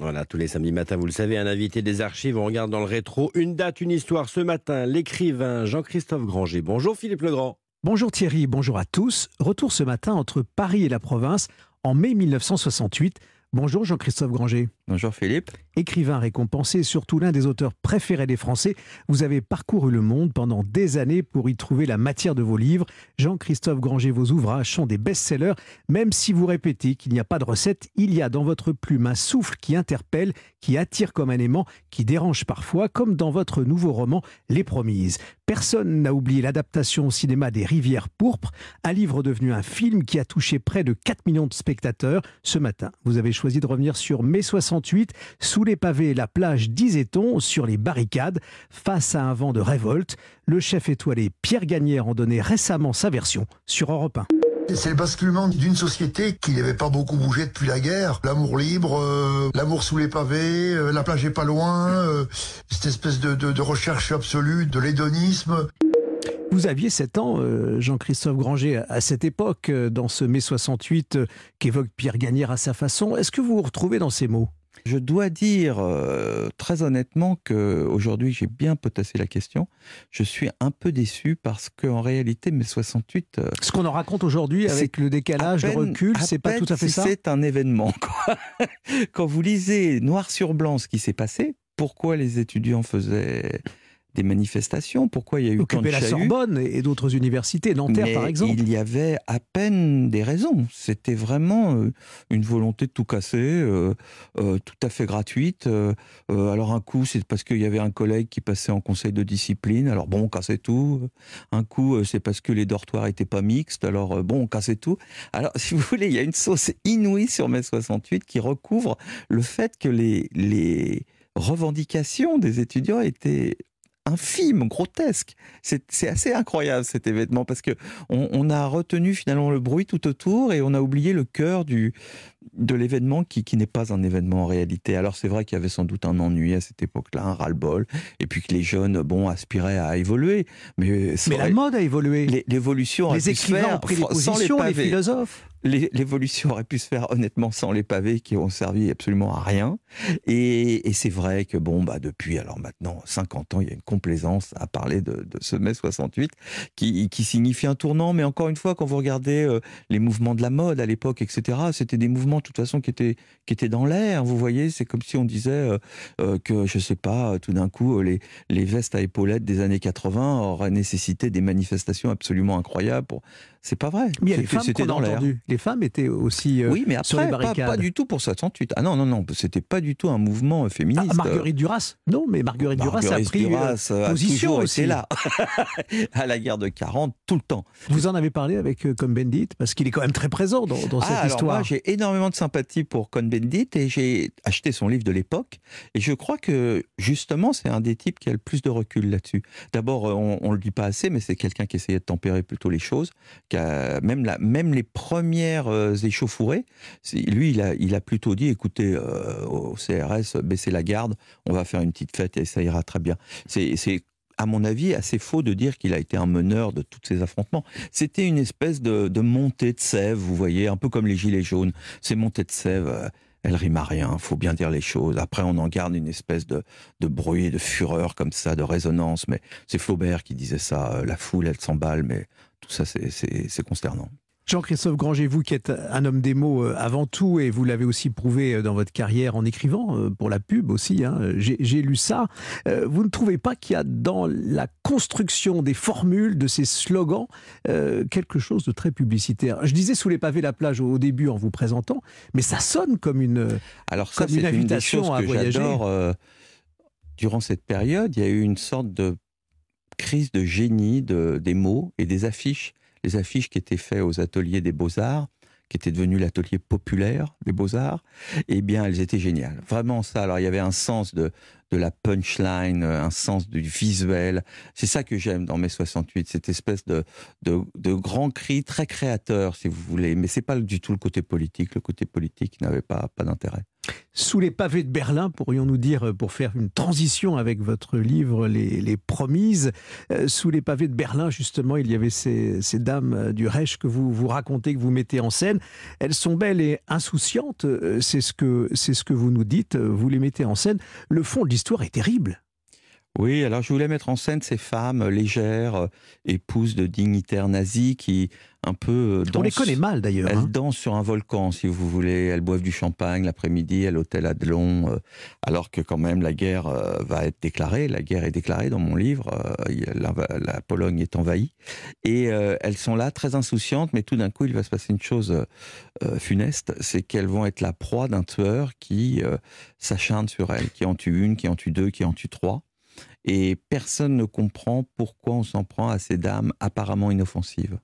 Voilà, tous les samedis matins, vous le savez, un invité des archives, on regarde dans le rétro. Une date, une histoire. Ce matin, l'écrivain Jean-Christophe Granger. Bonjour Philippe Legrand. Bonjour Thierry, bonjour à tous. Retour ce matin entre Paris et la province en mai 1968. Bonjour Jean-Christophe Granger. Bonjour Philippe. Écrivain récompensé, surtout l'un des auteurs préférés des Français, vous avez parcouru le monde pendant des années pour y trouver la matière de vos livres. Jean-Christophe Granger, vos ouvrages sont des best-sellers, même si vous répétez qu'il n'y a pas de recette, il y a dans votre plume un souffle qui interpelle, qui attire comme un aimant, qui dérange parfois, comme dans votre nouveau roman Les Promises. Personne n'a oublié l'adaptation au cinéma des Rivières pourpres, un livre devenu un film qui a touché près de 4 millions de spectateurs. Ce matin, vous avez choisi de revenir sur mai 60 sous les pavés, la plage, disait-on, sur les barricades, face à un vent de révolte. Le chef étoilé Pierre Gagnère en donnait récemment sa version sur Europe 1. C'est le basculement d'une société qui n'avait pas beaucoup bougé depuis la guerre. L'amour libre, euh, l'amour sous les pavés, euh, la plage est pas loin, euh, cette espèce de, de recherche absolue, de l'hédonisme. Vous aviez 7 ans, Jean-Christophe Granger, à cette époque, dans ce mai 68 qu'évoque Pierre Gagnère à sa façon. Est-ce que vous vous retrouvez dans ces mots? Je dois dire euh, très honnêtement que aujourd'hui j'ai bien potassé la question. Je suis un peu déçu parce qu'en réalité, mes 68. Euh, Ce qu'on en raconte aujourd'hui avec le décalage, le recul, c'est pas tout à fait ça? C'est un événement. Quoi. Quand vous lisez noir sur blanc ce qui s'est passé, pourquoi les étudiants faisaient des manifestations. Pourquoi il y a eu Occuper la Sorbonne et d'autres universités, Nanterre par exemple. Il y avait à peine des raisons. C'était vraiment euh, une volonté de tout casser, euh, euh, tout à fait gratuite. alors un coup, c'est parce qu'il y avait un collègue qui passait en conseil de discipline. Alors bon, on cassait tout. Un coup, c'est parce que les dortoirs étaient pas mixtes. Alors bon, on cassait tout. Alors si vous voulez, il y a une sauce inouïe sur mai 68 qui recouvre le fait que les, les revendications des étudiants étaient infime, grotesque. C'est assez incroyable cet événement parce que on, a retenu finalement le bruit tout autour et on a oublié le cœur du de l'événement qui, qui n'est pas un événement en réalité. Alors c'est vrai qu'il y avait sans doute un ennui à cette époque-là, un ras-le-bol, et puis que les jeunes, bon, aspiraient à évoluer. Mais, mais la mode a évolué. L'évolution Les écrivains ont pris les positions, les philosophes l'évolution aurait pu se faire honnêtement sans les pavés qui ont servi absolument à rien. Et, c'est vrai que bon, bah depuis alors maintenant 50 ans, il y a une complaisance à parler de, ce mai 68 qui, qui, signifie un tournant. Mais encore une fois, quand vous regardez euh, les mouvements de la mode à l'époque, etc., c'était des mouvements de toute façon qui étaient qui étaient dans l'air. Vous voyez, c'est comme si on disait euh, euh, que je sais pas, tout d'un coup, les, les vestes à épaulettes des années 80 auraient nécessité des manifestations absolument incroyables pour c'est pas vrai. Mais c'était dans l'air. Les femmes étaient aussi euh, oui, mais après, sur les barricades. Pas, du tout pour 68. Ah non, non, non, c'était pas du tout un mouvement féministe. Ah, Marguerite Duras Non, mais Marguerite, Duras a pris Duras euh, position a aussi. là. à la guerre de 40, tout le temps. Vous en avez parlé avec euh, Cohn-Bendit Parce qu'il est quand même très présent dans, dans ah, cette alors histoire. J'ai énormément de sympathie pour Cohn-Bendit et j'ai acheté son livre de l'époque. Et je crois que, justement, c'est un des types qui a le plus de recul là-dessus. D'abord, on ne le dit pas assez, mais c'est quelqu'un qui essayait de tempérer plutôt les choses, même, la, même les premières euh, échauffourées, lui, il a, il a plutôt dit, écoutez, euh, au CRS, baissez la garde, on va faire une petite fête et ça ira très bien. C'est à mon avis, assez faux de dire qu'il a été un meneur de tous ces affrontements. C'était une espèce de, montée de sève, vous voyez, un peu comme les gilets jaunes. Ces montées de sève, euh, elles riment à rien, faut bien dire les choses. Après, on en garde une espèce de, de bruit, de fureur comme ça, de résonance. Mais c'est Flaubert qui disait ça, la foule, elle s'emballe, mais tout ça, c'est consternant. Jean-Christophe Granger, vous qui êtes un homme des mots euh, avant tout, et vous l'avez aussi prouvé euh, dans votre carrière en écrivant, euh, pour la pub aussi, hein, j'ai lu ça, vous ne trouvez pas qu'il y a dans la construction des formules, de ces slogans, quelque chose de très publicitaire? Je disais sous les pavés la plage au début en vous présentant, mais ça sonne comme une, Alors ça, une invitation à voyager. durant cette période, il y a eu une sorte de crise de génie de, des mots et des affiches. Les affiches qui étaient faites aux ateliers des beaux-arts, qui étaient devenus l'atelier populaire des beaux-arts, eh bien, elles étaient géniales. Vraiment ça. Alors, il y avait un sens de, de la punchline, un sens du visuel. C'est ça que j'aime dans mes 68, cette espèce de, de, grand cri très créateur, si vous voulez. Mais c'est pas du tout le côté politique. Le côté politique n'avait pas, pas d'intérêt. Sous les pavés de Berlin, pourrions-nous dire, pour faire une transition avec votre livre Les, Promises, euh, sous les pavés de Berlin, justement, il y avait ces, dames du Reich que vous, vous racontez, que vous mettez en scène. Elles sont belles et insouciantes, euh, c'est ce, que, ce que vous nous dites, vous les mettez en scène. Le fond l'histoire est terrible. Oui, alors je voulais mettre en scène ces femmes légères, euh, épouses de dignitaires nazis qui un peu dansent. On les connaît mal d'ailleurs. Elles hein. dansent sur un volcan, si vous voulez. Elles boivent du champagne l'après-midi à l'hôtel Adlon, euh, alors que quand même la guerre euh, va être déclarée. La guerre est déclarée dans mon livre. La, Pologne est envahie et elles sont là très insouciantes, mais tout d'un coup il va se passer une chose funeste, c'est qu'elles vont être la proie d'un tueur qui s'acharne sur elles, qui en tue une, qui en tue deux, qui en tue trois et personne ne comprend pourquoi on s'en prend à ces dames apparemment inoffensives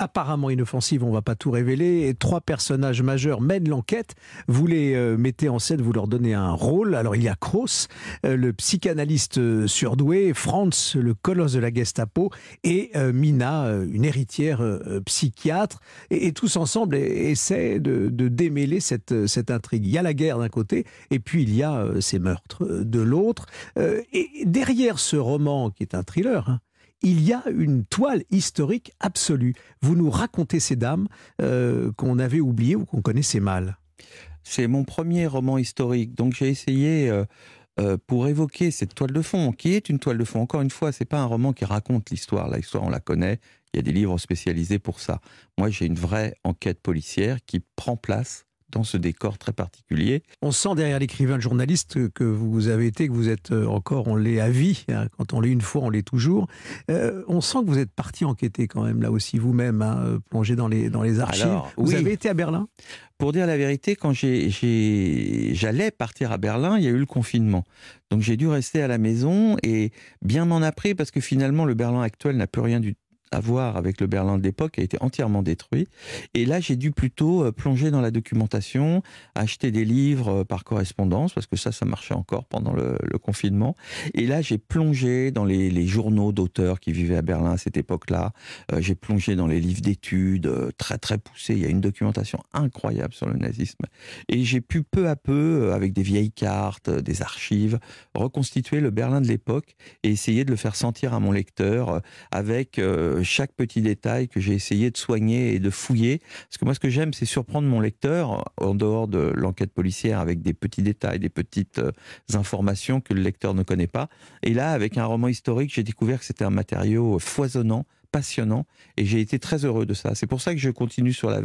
apparemment inoffensive, on va pas tout révéler. Et trois personnages majeurs mènent l'enquête. Vous les euh, mettez en scène, vous leur donnez un rôle. Alors il y a Kroos, euh, le psychanalyste euh, surdoué, Franz, le colosse de la Gestapo, et Mina, une héritière psychiatre. Et, tous ensemble essaient de, démêler cette, cette intrigue. Il y a la guerre d'un côté, et puis il y a ces meurtres de l'autre. et derrière ce roman, qui est un thriller, hein, il y a une toile historique absolue. Vous nous racontez ces dames euh, qu'on avait oubliées ou qu'on connaissait mal. C'est mon premier roman historique, donc j'ai essayé euh, euh, pour évoquer cette toile de fond, qui est une toile de fond. Encore une fois, c'est pas un roman qui raconte l'histoire. L'histoire, on la connaît. Il y a des livres spécialisés pour ça. Moi, j'ai une vraie enquête policière qui prend place dans ce décor très particulier. On sent derrière l'écrivain, le journaliste que vous avez été, que vous êtes euh, encore, on l'est à vie. Hein. Quand on l'est une fois, on l'est toujours. Euh, on sent que vous êtes parti enquêter quand même là aussi vous-même, hein, euh, plongé dans les, dans les archives. vous avez été à Berlin? Pour dire la vérité, quand j'allais partir à Berlin, il y a eu le confinement. Donc j'ai dû rester à la maison et bien m'en après parce que finalement le Berlin actuel n'a plus rien du à voir avec le Berlin de l'époque a été entièrement détruit. Et là, j'ai dû plutôt euh, plonger dans la documentation, acheter des livres euh, par correspondance, parce que ça, ça marchait encore pendant le, confinement. Et là, j'ai plongé dans les, journaux d'auteurs qui vivaient à Berlin à cette époque-là. Euh, j'ai plongé dans les livres d'études très, très poussés. Il y a une documentation incroyable sur le nazisme. Et j'ai pu peu à peu, avec des vieilles cartes, des archives, reconstituer le Berlin de l'époque et essayer de le faire sentir à mon lecteur avec chaque petit détail que j'ai essayé de soigner et de fouiller. Parce que moi, ce que j'aime, c'est surprendre mon lecteur en dehors de l'enquête policière avec des petits détails, des petites euh, informations que le lecteur ne connaît pas. Et là, avec un roman historique, j'ai découvert que c'était un matériau foisonnant passionnant et j'ai été très heureux de ça. C'est pour ça que je continue sur la,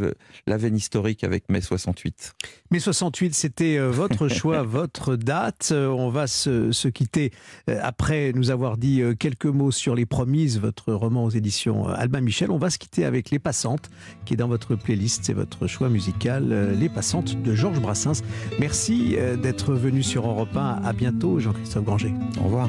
la veine historique avec mai 68. Mai 68, c'était euh, votre choix, votre date. Euh, on va se, se, quitter euh, après nous avoir dit quelques mots sur Les Promises, votre roman aux éditions Albin Michel. On va se quitter avec Les Passantes, qui est dans votre playlist. C'est votre choix musical, Les Passantes de Georges Brassens. Merci d'être venu sur Europe 1. À bientôt, Jean-Christophe Granger. Au revoir.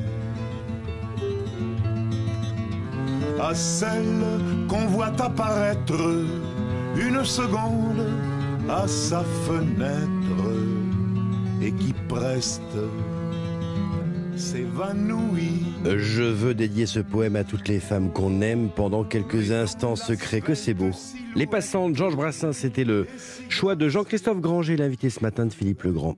À celle qu'on voit apparaître une seconde à sa fenêtre et qui preste s'évanouit. Je veux dédier ce poème à toutes les femmes qu'on aime pendant quelques instants secrets, que c'est beau. Les passantes, Georges Brassens, c'était le choix de Jean-Christophe Granger, l'invité ce matin de Philippe Legrand.